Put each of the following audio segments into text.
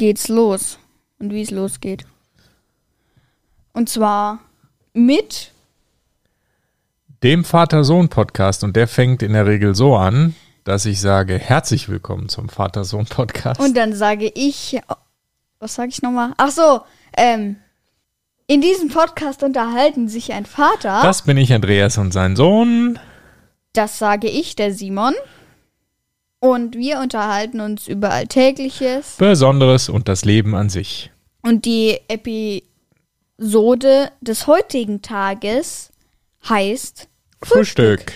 geht's los. Und wie es losgeht. Und zwar mit. Dem Vater-Sohn-Podcast. Und der fängt in der Regel so an, dass ich sage, herzlich willkommen zum Vater-Sohn-Podcast. Und dann sage ich. Was sage ich nochmal? Ach so, ähm. In diesem Podcast unterhalten sich ein Vater. Das bin ich, Andreas, und sein Sohn. Das sage ich, der Simon. Und wir unterhalten uns über Alltägliches. Besonderes und das Leben an sich. Und die Episode des heutigen Tages heißt Frühstück.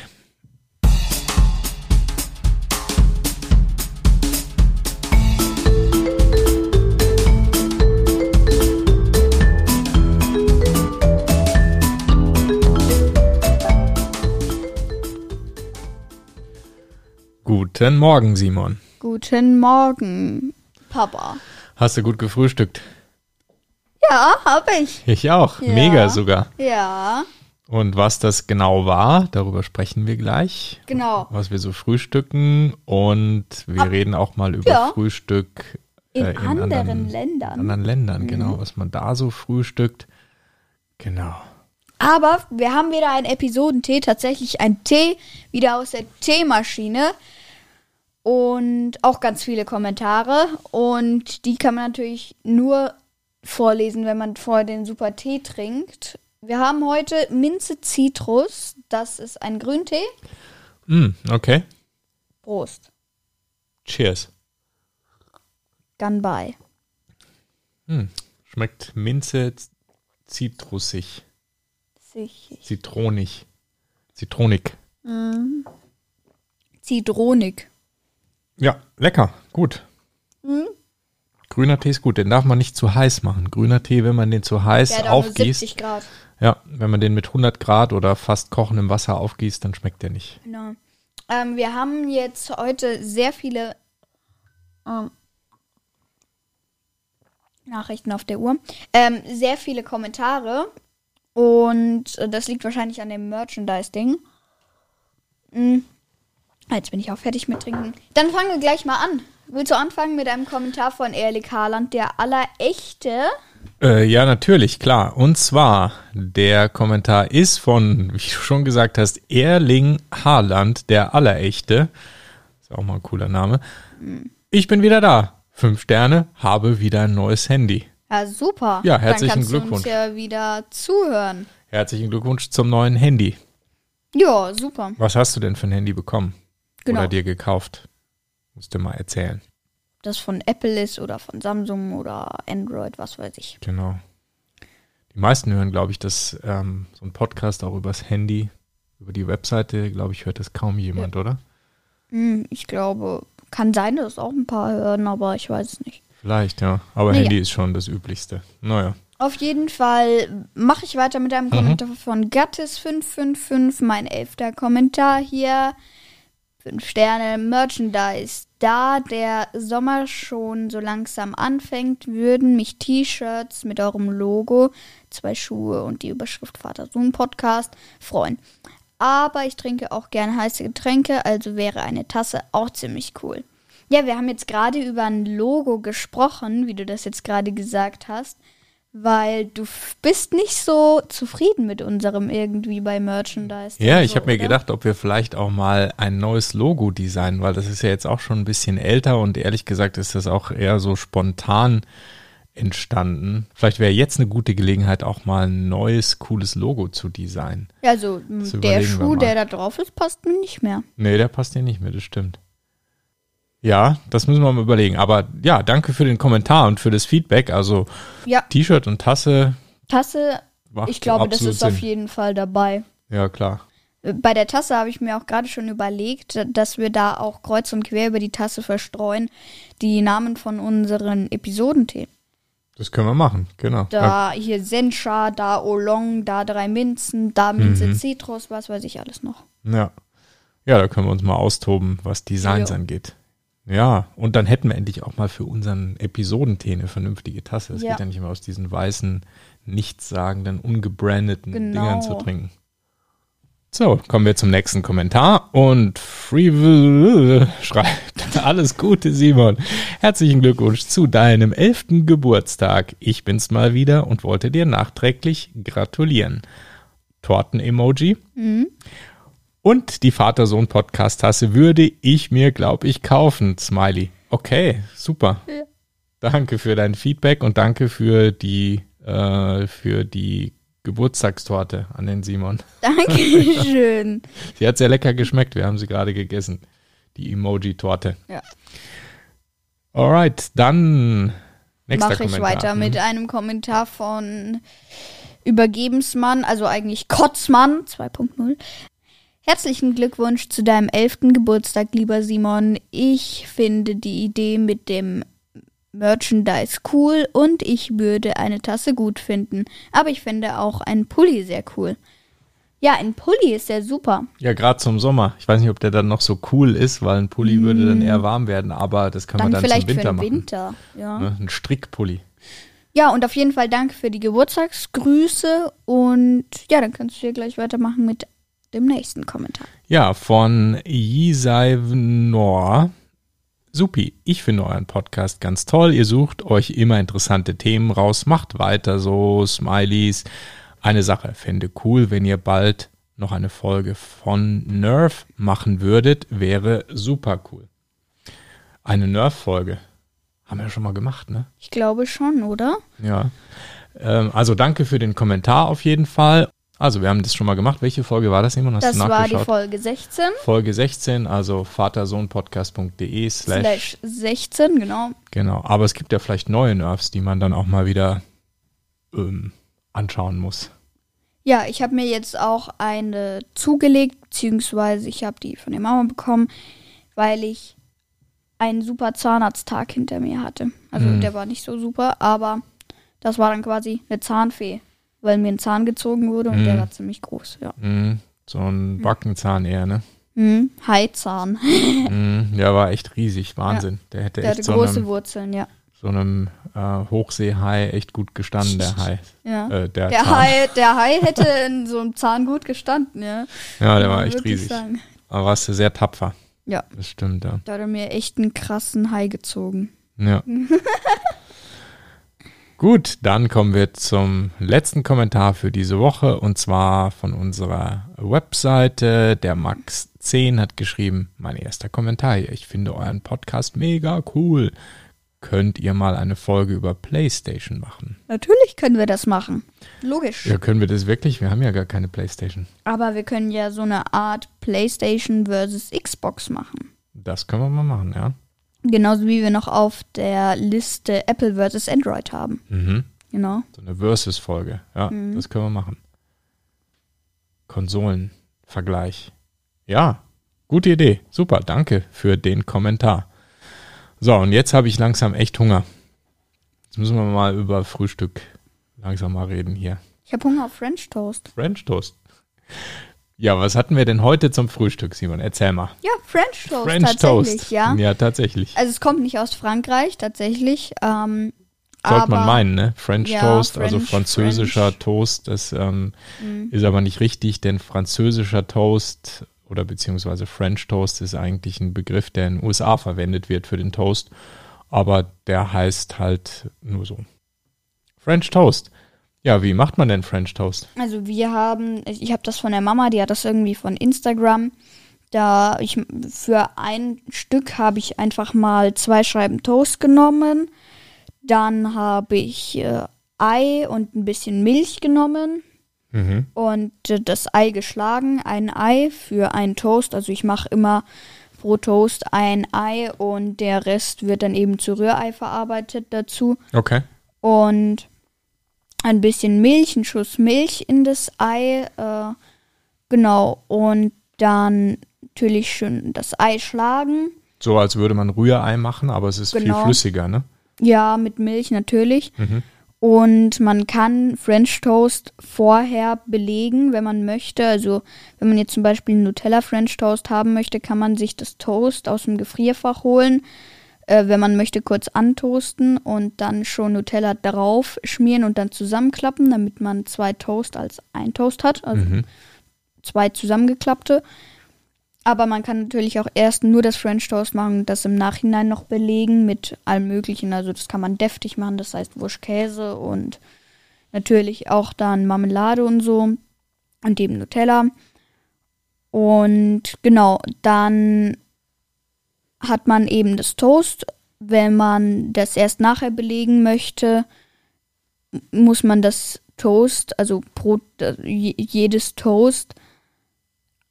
Guten Morgen, Simon. Guten Morgen, Papa. Hast du gut gefrühstückt? Ja, hab ich. Ich auch. Ja. Mega sogar. Ja, Und was das genau war, darüber sprechen wir gleich. genau. Was wir so frühstücken und wir reden auch mal über ja. Frühstück In, äh, anderen, anderen, Ländern. anderen Ländern, Mhm. genau, was man da so frühstückt. Genau. Aber wir haben wieder einen Episodentee, tatsächlich ein Tee, wieder aus der Teemaschine. Und auch ganz viele Kommentare. Und die kann man natürlich nur vorlesen, wenn man vorher den super Tee trinkt. Wir haben heute Minze Zitrus. Das ist ein Grüntee. Mm, okay. Prost. Cheers. Gunby. Hm. Schmeckt Minze zitrusig, zitronig, zitronig. Zitronik. Ja, lecker, gut. Mhm. Grüner Tee ist gut, den darf man nicht zu heiß machen. Grüner Tee, wenn man den zu heiß Der aufgießt, 70 Grad. ja, wenn man den mit 100 Grad oder fast kochendem Wasser aufgießt, dann schmeckt der nicht. Genau. Ähm, wir haben jetzt heute sehr viele ähm, Nachrichten auf der Uhr. Ähm, sehr viele Kommentare. Und äh, das liegt wahrscheinlich an dem Merchandise-Ding. Mm. Jetzt bin ich auch fertig mit Trinken. Dann fangen wir gleich mal an. Willst du anfangen mit einem Kommentar von Erlik Haaland, der allerechte? Äh, ja, natürlich, klar. Und zwar, der Kommentar ist von, wie du schon gesagt hast, Erling Haaland, der Allerechte. Ist auch mal ein cooler Name. Ich bin wieder da. Fünf Sterne, habe wieder ein neues Handy. Ja, super. Ja, herzlichen Dann kannst Du Glückwunsch. uns ja wieder zuhören. Herzlichen Glückwunsch zum neuen Handy. Ja, super. Was hast du denn für ein Handy bekommen? Genau. Oder dir gekauft? Musst du mal erzählen. das von Apple ist oder von Samsung oder Android, was weiß ich. Genau. Die meisten hören, glaube ich, dass ähm, so ein Podcast auch übers Handy, über die Webseite, glaube ich, hört das kaum jemand, oder? Hm, ich glaube, kann sein, dass auch ein paar hören, aber ich weiß es nicht. Vielleicht, ja. Aber Naja. Handy ist schon das Üblichste. Naja. Auf jeden Fall mache ich weiter mit einem Kommentar von Gattis555, mein elfter Kommentar hier. Fünf Sterne Merchandise. Da der Sommer schon so langsam anfängt, würden mich T-Shirts mit eurem Logo, zwei Schuhe und die Überschrift Vater Sohn Podcast freuen. Aber ich trinke auch gerne heiße Getränke, also wäre eine Tasse auch ziemlich cool. Ja, wir haben jetzt gerade über ein Logo gesprochen, wie du das jetzt gerade gesagt hast, weil du bist nicht so zufrieden mit unserem irgendwie bei Merchandise. Ja, ich so, habe mir oder? gedacht, ob wir vielleicht auch mal ein neues Logo designen, weil das ist ja jetzt auch schon ein bisschen älter und ehrlich gesagt ist das auch eher so spontan entstanden. Vielleicht wäre jetzt eine gute Gelegenheit, auch mal ein neues, cooles Logo zu designen. Ja, also Das der Schuh, der da drauf ist, passt mir nicht mehr. Nee, der passt dir nicht mehr, das stimmt. Ja, das müssen wir mal überlegen. Aber ja, danke für den Kommentar und für das Feedback. Also Ja, T-Shirt und Tasse Tasse, ich glaube, das ist auf Sinn. jeden Fall dabei. Ja, klar. Bei der Tasse habe ich mir auch gerade schon überlegt, dass wir da auch kreuz und quer über die Tasse verstreuen die Namen von unseren Episodenthemen. Das können wir machen, genau. Da hier Sencha, da Oolong, da drei Minzen, da Minze Mhm. Zitrus, was weiß ich alles noch. Ja. Ja, da können wir uns mal austoben, was Designs Jo. angeht. Ja, und dann hätten wir endlich auch mal für unseren Episodentee eine vernünftige Tasse. Es Ja. geht ja nicht immer aus diesen weißen, nichtssagenden, ungebrandeten Genau. Dingern zu trinken. So, kommen wir zum nächsten Kommentar und Free schreibt, alles Gute Simon, herzlichen Glückwunsch zu deinem elften Geburtstag. Ich bin's mal wieder und wollte dir nachträglich gratulieren. Torten-Emoji. Mhm. Und die Vater-Sohn-Podcast-Tasse würde ich mir, glaube ich, kaufen. Smiley. Okay, super. Ja. Danke für dein Feedback und danke für die, äh, für die Geburtstagstorte an den Simon. Dankeschön. Sie hat sehr lecker geschmeckt. Wir haben sie gerade gegessen. Die Emoji-Torte. Ja. Alright, dann nächster Mache ich Kommentar. weiter mit einem Kommentar von Übergebensmann, also eigentlich Kotzmann 2.0. Herzlichen Glückwunsch zu deinem elften Geburtstag, lieber Simon. Ich finde die Idee mit dem Merchandise cool und ich würde eine Tasse gut finden. Aber ich finde auch einen Pulli sehr cool. Ja, ein Pulli ist ja super. Ja, gerade zum Sommer. Ich weiß nicht, ob der dann noch so cool ist, weil ein Pulli würde dann eher warm werden, aber das kann Dann, man dann vielleicht zum Winter für den machen. Winter. Ja. Ne? Ein Strickpulli. ja, und auf jeden Fall danke für die Geburtstagsgrüße. Und ja, dann kannst du hier gleich weitermachen mit dem nächsten Kommentar. Ja, von Yisaivnor. Supi, ich finde euren Podcast ganz toll. Ihr sucht euch immer interessante Themen raus. Macht weiter so, Smileys. Eine Sache fände cool, wenn ihr bald noch eine Folge von Nerf machen würdet. Wäre super cool. Eine Nerf-Folge. Haben wir schon mal gemacht, ne? Ich glaube schon, oder? Ja. Ähm, also danke für den Kommentar auf jeden Fall. Also wir haben das schon mal gemacht. Welche Folge war das, Simon? Hast Das du war die nachgeschaut? Folge 16. Folge 16, also vatersohnpodcast.de slash. Slash 16, genau. Genau. Aber es gibt ja vielleicht neue Nerfs, die man dann auch mal wieder ähm, anschauen muss. Ja, ich habe mir jetzt auch eine zugelegt, beziehungsweise ich habe die von der Mama bekommen, weil ich einen super Zahnarzttag hinter mir hatte. Also Mhm. der war nicht so super, aber das war dann quasi eine Zahnfee, weil mir ein Zahn gezogen wurde und der Mhm. war ziemlich groß, ja. Mhm. So ein Backenzahn eher, ne? Mhm. Haizahn. Mhm. Der war echt riesig. Wahnsinn. Der hätte Der echt hatte so große einem, Wurzeln, ja. so einem äh, Hochseehai echt gut gestanden, der Hai. ja. Äh, der Der. Hai, der Hai hätte in so einem Zahn gut gestanden, ja. Ja, der war echt riesig. sagen. Aber warst du sehr tapfer. Ja. Das stimmt, ja. Da hat er mir echt einen krassen Hai gezogen. Ja. Gut, dann kommen wir zum letzten Kommentar für diese Woche und zwar von unserer Webseite. Der Max10 hat geschrieben, mein erster Kommentar hier. Ich finde euren Podcast mega cool. Könnt ihr mal eine Folge über PlayStation machen? Natürlich können wir das machen. Logisch. Ja, können wir das wirklich? Wir haben ja gar keine PlayStation. Aber wir können ja so eine Art PlayStation versus Xbox machen. Das können wir mal machen, ja. Genauso wie wir noch auf der Liste Apple versus Android haben. Mhm. Genau. So eine Versus-Folge. Ja, Mhm. das können wir machen. Konsolenvergleich. Ja, gute Idee. Super, danke für den Kommentar. So, und jetzt habe ich langsam echt Hunger. Jetzt müssen wir mal über Frühstück langsam mal reden hier. Ich habe Hunger auf French Toast. French Toast. Ja, was hatten wir denn heute zum Frühstück, Simon? Erzähl mal. Ja, French Toast French tatsächlich, Toast. ja. Ja, tatsächlich. Also es kommt nicht aus Frankreich, tatsächlich. Ähm, Sollte man meinen, ne? French Ja, Toast, also French, französischer French. Toast, das ähm, Mhm. ist aber nicht richtig, denn französischer Toast oder beziehungsweise French Toast ist eigentlich ein Begriff, der in den USA verwendet wird für den Toast, aber der heißt halt nur so. French Toast. Ja, wie macht man denn French Toast? Also wir haben, ich habe das von der Mama, die hat das irgendwie von Instagram. Da ich für ein Stück habe ich einfach mal zwei Scheiben Toast genommen. Dann habe ich äh, Ei und ein bisschen Milch genommen Mhm. und äh, das Ei geschlagen. Ein Ei für einen Toast. Also ich mache immer pro Toast ein Ei und der Rest wird dann eben zu Rührei verarbeitet dazu Okay. und ein bisschen Milch, ein Schuss Milch in das Ei, äh, genau, und dann natürlich schön das Ei schlagen. So als würde man Rührei machen, aber es ist Genau. viel flüssiger, ne? Ja, mit Milch natürlich. Mhm. Und man kann French Toast vorher belegen, wenn man möchte. Also wenn man jetzt zum Beispiel einen Nutella French Toast haben möchte, kann man sich das Toast aus dem Gefrierfach holen. Äh, wenn man möchte, kurz antoasten und dann schon Nutella drauf schmieren und dann zusammenklappen, damit man zwei Toast als ein Toast hat. Also Mhm. zwei zusammengeklappte. Aber man kann natürlich auch erst nur das French Toast machen und das im Nachhinein noch belegen mit allem Möglichen. Also das kann man deftig machen, das heißt Wurschkäse und natürlich auch dann Marmelade und so und eben Nutella. Und genau, dann hat man eben das Toast. Wenn man das erst nachher belegen möchte, muss man das Toast, also Brot, äh, jedes Toast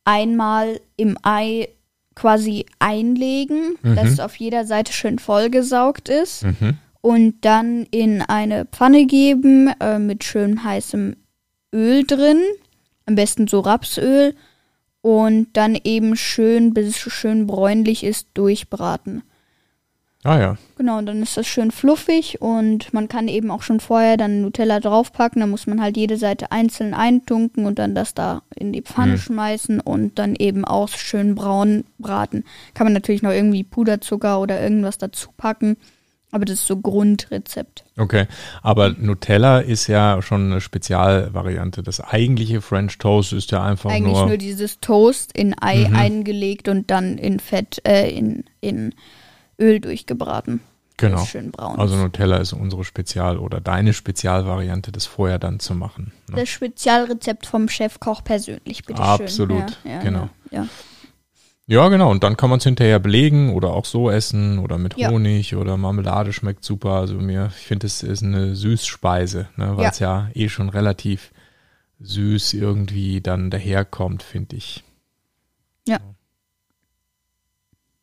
einmal im Ei quasi einlegen, mhm. dass es auf jeder Seite schön vollgesaugt ist. Mhm. Und dann in eine Pfanne geben äh, mit schön heißem Öl drin. Am besten so Rapsöl. Und dann eben schön, bis es schön bräunlich ist, durchbraten. Ah ja. Genau, und dann ist das schön fluffig und man kann eben auch schon vorher dann Nutella draufpacken. Da muss man halt jede Seite einzeln eintunken und dann das da in die Pfanne mhm. schmeißen und dann eben auch schön braun braten. Kann man natürlich noch irgendwie Puderzucker oder irgendwas dazu packen. Aber das ist so Grundrezept. Okay, aber Nutella ist ja schon eine Spezialvariante. Das eigentliche French Toast ist ja einfach Eigentlich nur... Eigentlich nur dieses Toast in Ei mhm. eingelegt und dann in Fett, äh, in, in Öl durchgebraten. Genau. Schön braun. Also Nutella ist unsere Spezial- oder deine Spezialvariante, das vorher dann zu machen. Ne? Das Spezialrezept vom Chefkoch persönlich, bitte Absolut, ja, ja, genau. Ja, ja, genau. Und dann kann man es hinterher belegen oder auch so essen oder mit Honig oder Marmelade schmeckt super. Also mir, ich finde, es ist eine Süßspeise, ne, weil es ja. eh schon relativ süß irgendwie dann daherkommt, finde ich. Ja.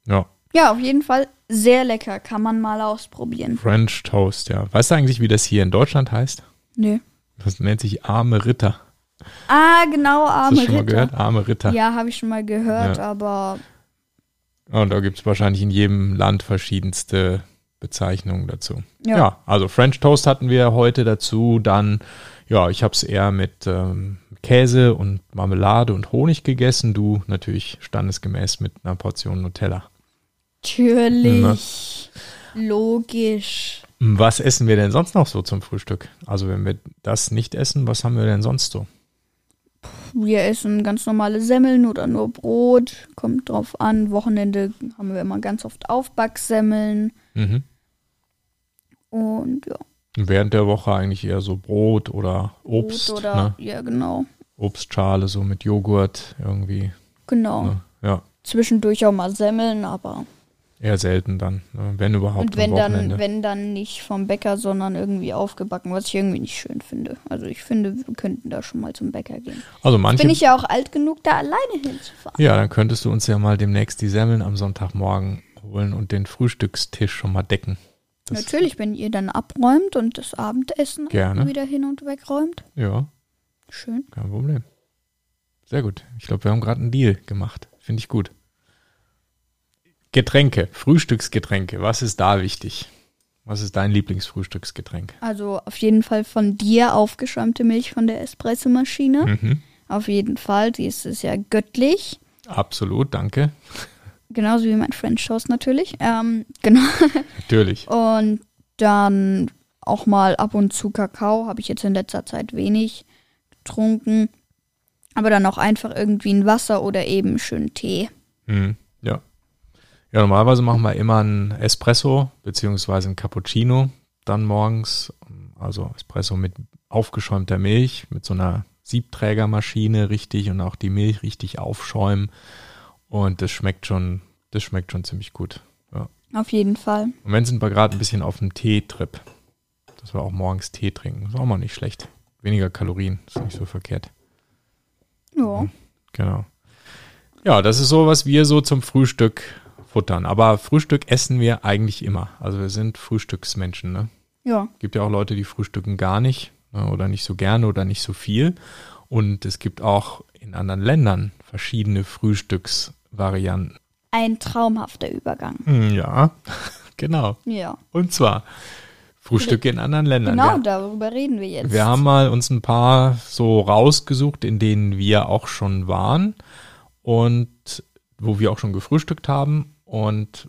Ja. Ja, auf jeden Fall sehr lecker. Kann man mal ausprobieren. French Toast, ja. Weißt du eigentlich, wie das hier in Deutschland heißt? Nö. Das nennt sich arme Ritter. Ah, genau, arme Ritter. Hast du schon Ritter. mal gehört? Arme Ritter. Ja, habe ich schon mal gehört, ja. aber. Und da gibt es wahrscheinlich in jedem Land verschiedenste Bezeichnungen dazu. Ja. ja. also French Toast hatten wir heute dazu. Dann, ja, ich habe es eher mit ähm, Käse und Marmelade und Honig gegessen. Du natürlich standesgemäß mit einer Portion Nutella. Natürlich. Na. Logisch. Was essen wir denn sonst noch so zum Frühstück? Also wenn wir das nicht essen, was haben wir denn sonst so? Wir essen ganz normale Semmeln oder nur Brot. Kommt drauf an. Wochenende haben wir immer ganz oft Aufbacksemmeln. Mhm. Und ja. Während der Woche eigentlich eher so Brot oder Obst. Brot oder, ne? ja, genau. Obstschale so mit Joghurt irgendwie. Genau. Ne? Ja. Zwischendurch auch mal Semmeln, aber Eher selten dann, ne? wenn überhaupt. Und wenn dann, wenn dann nicht vom Bäcker, sondern irgendwie aufgebacken, was ich irgendwie nicht schön finde. Also ich finde, wir könnten da schon mal zum Bäcker gehen. Also manche. Bin ich ja auch alt genug, da alleine hinzufahren. Ja, dann könntest du uns ja mal demnächst die Semmeln am Sonntagmorgen holen und den Frühstückstisch schon mal decken. Das Natürlich, wenn ihr dann abräumt und das Abendessen gerne. wieder hin und wegräumt. Ja. Schön. Kein Problem. Sehr gut. Ich glaube, wir haben gerade einen Deal gemacht. Finde ich gut. Getränke, Frühstücksgetränke, was ist da wichtig? Was ist dein Lieblingsfrühstücksgetränk? Also auf jeden Fall von dir aufgeschäumte Milch von der Espressomaschine. Mhm. Auf jeden Fall, die ist, ist ja göttlich. Absolut, danke. Genauso wie mein French Toast natürlich. Ähm, genau. Natürlich. Und dann auch mal ab und zu Kakao, habe ich jetzt in letzter Zeit wenig getrunken. Aber dann auch einfach irgendwie ein Wasser oder eben schön Tee. Mhm. Ja. Ja, normalerweise machen wir immer ein Espresso beziehungsweise ein Cappuccino dann morgens. Also Espresso mit aufgeschäumter Milch, mit so einer Siebträgermaschine richtig und auch die Milch richtig aufschäumen. Und das schmeckt schon, das schmeckt schon ziemlich gut. Ja. Auf jeden Fall. Und Moment sind wir gerade ein bisschen auf dem Tee-Trip. Dass wir auch morgens Tee trinken. Ist auch mal nicht schlecht. Weniger Kalorien, ist nicht so verkehrt. Ja. Genau. Ja, das ist so, was wir so zum Frühstück futtern. Aber Frühstück essen wir eigentlich immer. Also wir sind Frühstücksmenschen, ne? Ja. Gibt ja auch Leute, die frühstücken gar nicht ne? oder nicht so gerne oder nicht so viel. Und es gibt auch in anderen Ländern verschiedene Frühstücksvarianten. Ein traumhafter Übergang. Hm, ja, genau. Ja. Und zwar Frühstücke in anderen Ländern. Genau, ja. darüber reden wir jetzt. Wir haben mal uns ein paar so rausgesucht, in denen wir auch schon waren und wo wir auch schon gefrühstückt haben und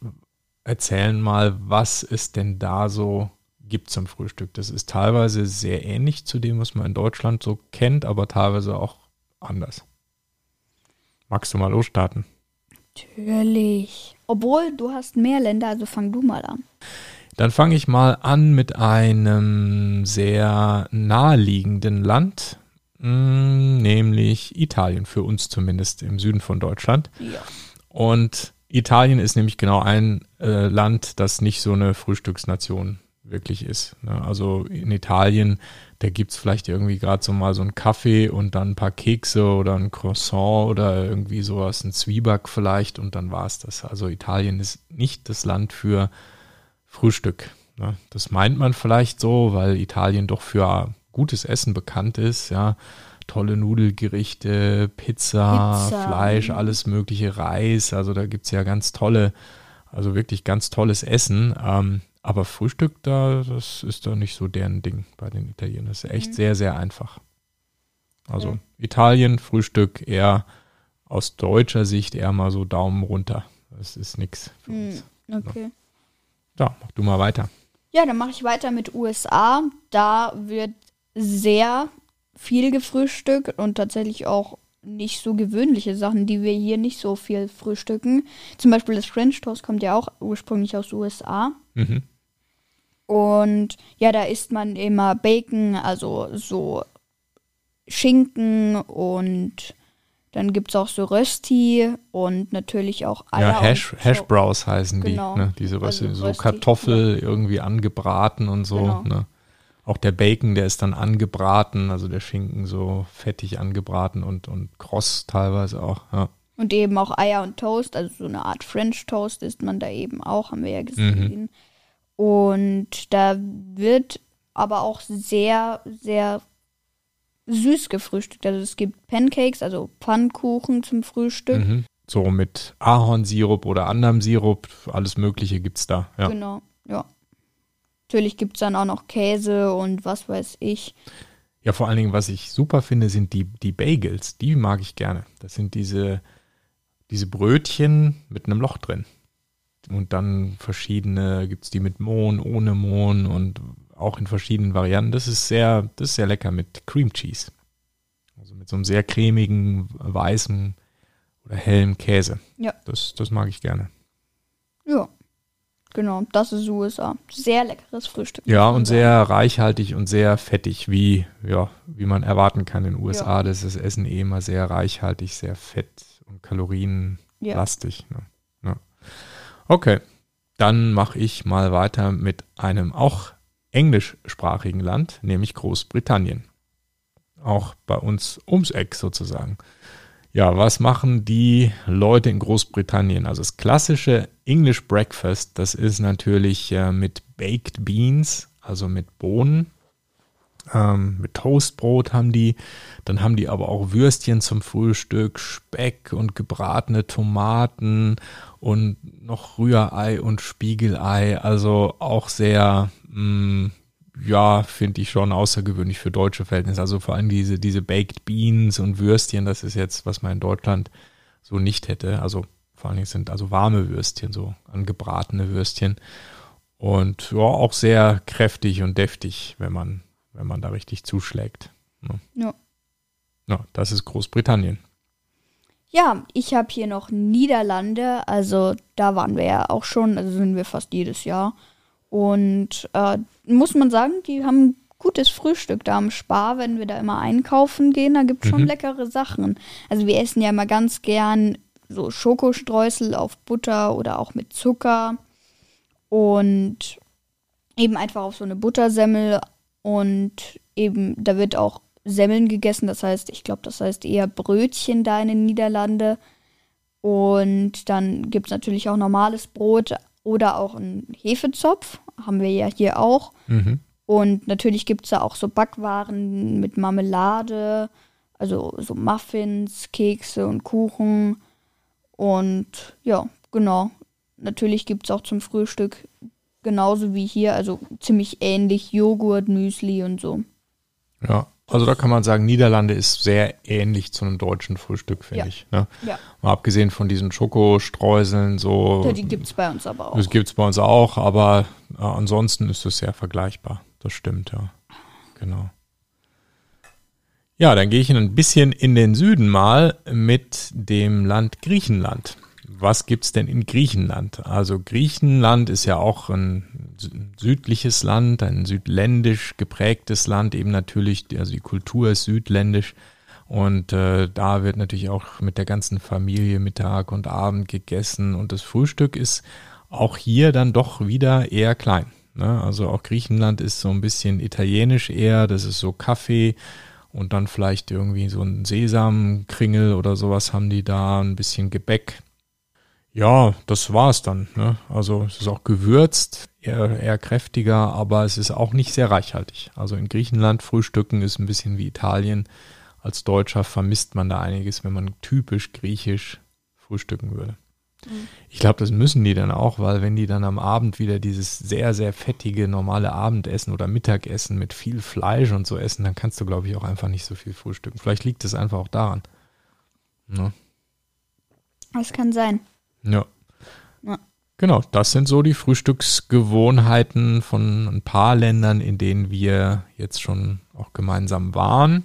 erzählen mal, was es denn da so gibt zum Frühstück. Das ist teilweise sehr ähnlich zu dem, was man in Deutschland so kennt, aber teilweise auch anders. Magst du mal losstarten? Natürlich. Obwohl, du hast mehr Länder, also fang du mal an. Dann fange ich mal an mit einem sehr naheliegenden Land, mh, nämlich Italien, für uns zumindest im Süden von Deutschland. Ja. Und Italien ist nämlich genau ein äh, Land, das nicht so eine Frühstücksnation wirklich ist. Ne? Also in Italien, da gibt es vielleicht irgendwie gerade so mal so einen Kaffee und dann ein paar Kekse oder ein Croissant oder irgendwie sowas, ein Zwieback vielleicht und dann war es das. Also Italien ist nicht das Land für Frühstück. Ne? Das meint man vielleicht so, weil Italien doch für gutes Essen bekannt ist, ja. Tolle Nudelgerichte, Pizza, Pizza. Fleisch, alles mögliche, Reis. Also da gibt es ja ganz tolle, also wirklich ganz tolles Essen. Ähm, aber Frühstück, da, das ist da nicht so deren Ding bei den Italienern. Das ist echt sehr, sehr einfach. Also Okay. Italien, Frühstück eher aus deutscher Sicht eher mal so Daumen runter. Das ist nichts für uns. Hm, okay. Ja, mach du mal weiter. Ja, dann mache ich weiter mit USA. Da wird sehr viel gefrühstückt und tatsächlich auch nicht so gewöhnliche Sachen, die wir hier nicht so viel frühstücken. Zum Beispiel das French Toast kommt ja auch ursprünglich aus USA. Mhm. Und ja, da isst man immer Bacon, also so Schinken und dann gibt es auch so Rösti und natürlich auch Eier. Ja, Hash. Hashbrowns heißen Genau. die. Ne? Diese Rösti, Also so Rösti, Kartoffel irgendwie angebraten und so. Genau. Ne? Auch der Bacon, der ist dann angebraten, also der Schinken so fettig angebraten und, und kross teilweise auch. Ja. Und eben auch Eier und Toast, also so eine Art French Toast isst man da eben auch, haben wir ja gesehen. Und da wird aber auch sehr, sehr süß gefrühstückt. Also es gibt Pancakes, also Pfannkuchen zum Frühstück. Mhm. So mit Ahornsirup oder anderem Sirup, alles Mögliche gibt's da. Ja. Genau, ja. Natürlich gibt es dann auch noch Käse und was weiß ich. Ja, vor allen Dingen, was ich super finde, sind die, die Bagels. Die mag ich gerne. Das sind diese, diese Brötchen mit einem Loch drin. Und dann verschiedene, gibt es die mit Mohn, ohne Mohn und auch in verschiedenen Varianten. Das ist sehr, das ist sehr lecker mit Cream Cheese. Also mit so einem sehr cremigen, weißen oder hellen Käse. Ja. Das, das mag ich gerne. Ja, genau, das ist USA. Sehr leckeres Frühstück. Ja, und sehr reichhaltig und sehr fettig, wie, ja, wie man erwarten kann in den USA. Ja. Das ist das Essen eh immer sehr reichhaltig, sehr fett und kalorienlastig. Ja. Ne? Ja. Okay, dann mache ich mal weiter mit einem auch englischsprachigen Land, nämlich Großbritannien. Auch bei uns ums Eck sozusagen. Ja, was machen die Leute in Großbritannien? Also das klassische English Breakfast, das ist natürlich äh, mit Baked Beans, also mit Bohnen. Ähm, mit Toastbrot haben die. Dann haben die aber auch Würstchen zum Frühstück, Speck und gebratene Tomaten und noch Rührei und Spiegelei. Also auch sehr, mh, ja, finde ich schon außergewöhnlich für deutsche Verhältnisse. Also vor allem diese, diese Baked Beans und Würstchen, das ist jetzt, was man in Deutschland so nicht hätte. Also vor allen Dingen sind also warme Würstchen, so angebratene Würstchen. Und ja, auch sehr kräftig und deftig, wenn man, wenn man da richtig zuschlägt. Ne? Ja. Ja, das ist Großbritannien. Ja, ich habe hier noch Niederlande, also da waren wir ja auch schon, also sind wir fast jedes Jahr. Und äh, muss man sagen, die haben gutes Frühstück da am Spar, wenn wir da immer einkaufen gehen, da gibt es schon Mhm. leckere Sachen. Also wir essen ja immer ganz gern so Schokostreusel auf Butter oder auch mit Zucker und eben einfach auf so eine Buttersemmel und eben da wird auch Semmeln gegessen, das heißt, ich glaube, das heißt eher Brötchen da in den Niederlande. Und dann gibt es natürlich auch normales Brot oder auch einen Hefezopf, haben wir ja hier auch. Mhm. Und natürlich gibt es da auch so Backwaren mit Marmelade, also so Muffins, Kekse und Kuchen. Und ja, genau. Natürlich gibt es auch zum Frühstück genauso wie hier, also ziemlich ähnlich Joghurt, Müsli und so. Ja, also da kann man sagen, Niederlande ist sehr ähnlich zu einem deutschen Frühstück, finde Ja. ich. Ne? Ja, Mal abgesehen von diesen Schokostreuseln, so. ja die gibt es bei uns aber auch. Das gibt es bei uns auch, aber äh, ansonsten ist es sehr vergleichbar. Das stimmt, ja. Genau. Ja, dann gehe ich ein bisschen in den Süden mal mit dem Land Griechenland. Was gibt's denn in Griechenland? Also Griechenland ist ja auch ein südliches Land, ein südländisch geprägtes Land, eben natürlich, also die Kultur ist südländisch. Und äh, da wird natürlich auch mit der ganzen Familie Mittag und Abend gegessen. Und das Frühstück ist auch hier dann doch wieder eher klein. Ne? Also auch Griechenland ist so ein bisschen italienisch eher. Das ist so Kaffee und dann vielleicht irgendwie so ein Sesamkringel oder sowas haben die da, ein bisschen Gebäck. Ja, das war's dann. Ne? Also es ist auch gewürzt, eher, eher kräftiger, aber es ist auch nicht sehr reichhaltig. Also in Griechenland frühstücken ist ein bisschen wie Italien. Als Deutscher vermisst man da einiges, wenn man typisch griechisch frühstücken würde. Ich glaube, das müssen die dann auch, weil wenn die dann am Abend wieder dieses sehr, sehr fettige normale Abendessen oder Mittagessen mit viel Fleisch und so essen, dann kannst du, glaube ich, auch einfach nicht so viel frühstücken. Vielleicht liegt es einfach auch daran. Ne? Das kann sein. Ja. Ja. Genau, das sind so die Frühstücksgewohnheiten von ein paar Ländern, in denen wir jetzt schon auch gemeinsam waren.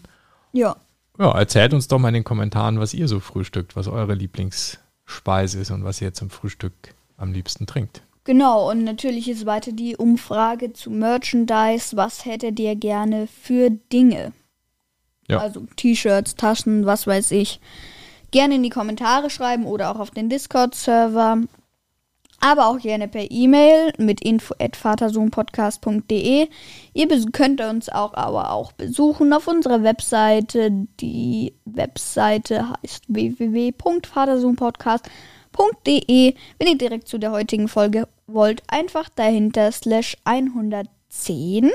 Ja. Ja, erzählt uns doch mal in den Kommentaren, was ihr so frühstückt, was eure Lieblings- Speise ist und was ihr zum Frühstück am liebsten trinkt. Genau, und natürlich ist weiter die Umfrage zu Merchandise. Was hättet ihr gerne für Dinge? Ja. Also T-Shirts, Taschen, was weiß ich. Gerne in die Kommentare schreiben oder auch auf den Discord-Server. Aber auch gerne per E-Mail mit info@vatersohnpodcast.de. Ihr könnt uns auch aber auch besuchen auf unserer Webseite. Die Webseite heißt www.vatersohnpodcast.de. Wenn ihr direkt zu der heutigen Folge wollt, einfach dahinter slash 110.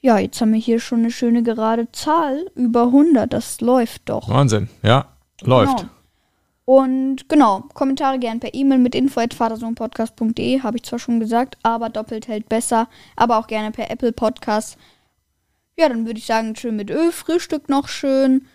Ja, jetzt haben wir hier schon eine schöne gerade Zahl. Über 100, das läuft doch. Wahnsinn, ja, läuft. Genau. Und genau, Kommentare gern per E-Mail mit info@vatersohnpodcast.de, habe ich zwar schon gesagt, aber doppelt hält besser, aber auch gerne per Apple Podcast. Ja, dann würde ich sagen, schön mit Öl, Frühstück noch schön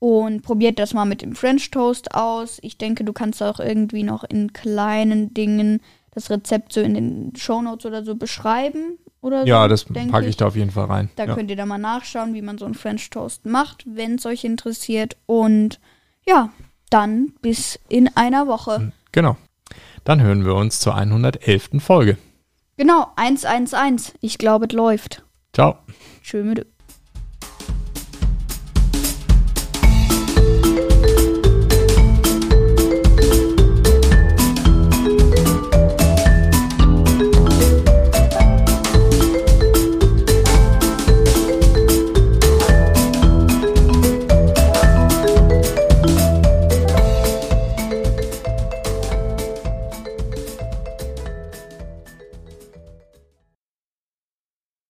und probiert das mal mit dem French Toast aus. Ich denke, du kannst auch irgendwie noch in kleinen Dingen das Rezept so in den Show Notes oder so beschreiben oder so. Ja, das denke packe ich da auf jeden Fall rein. Da ja. könnt ihr da mal nachschauen, wie man so einen French Toast macht, wenn es euch interessiert und ja, dann bis in einer Woche. Genau. Dann hören wir uns zur 111. Folge. Genau, 111. Ich glaube, es läuft. Ciao. Schön mit.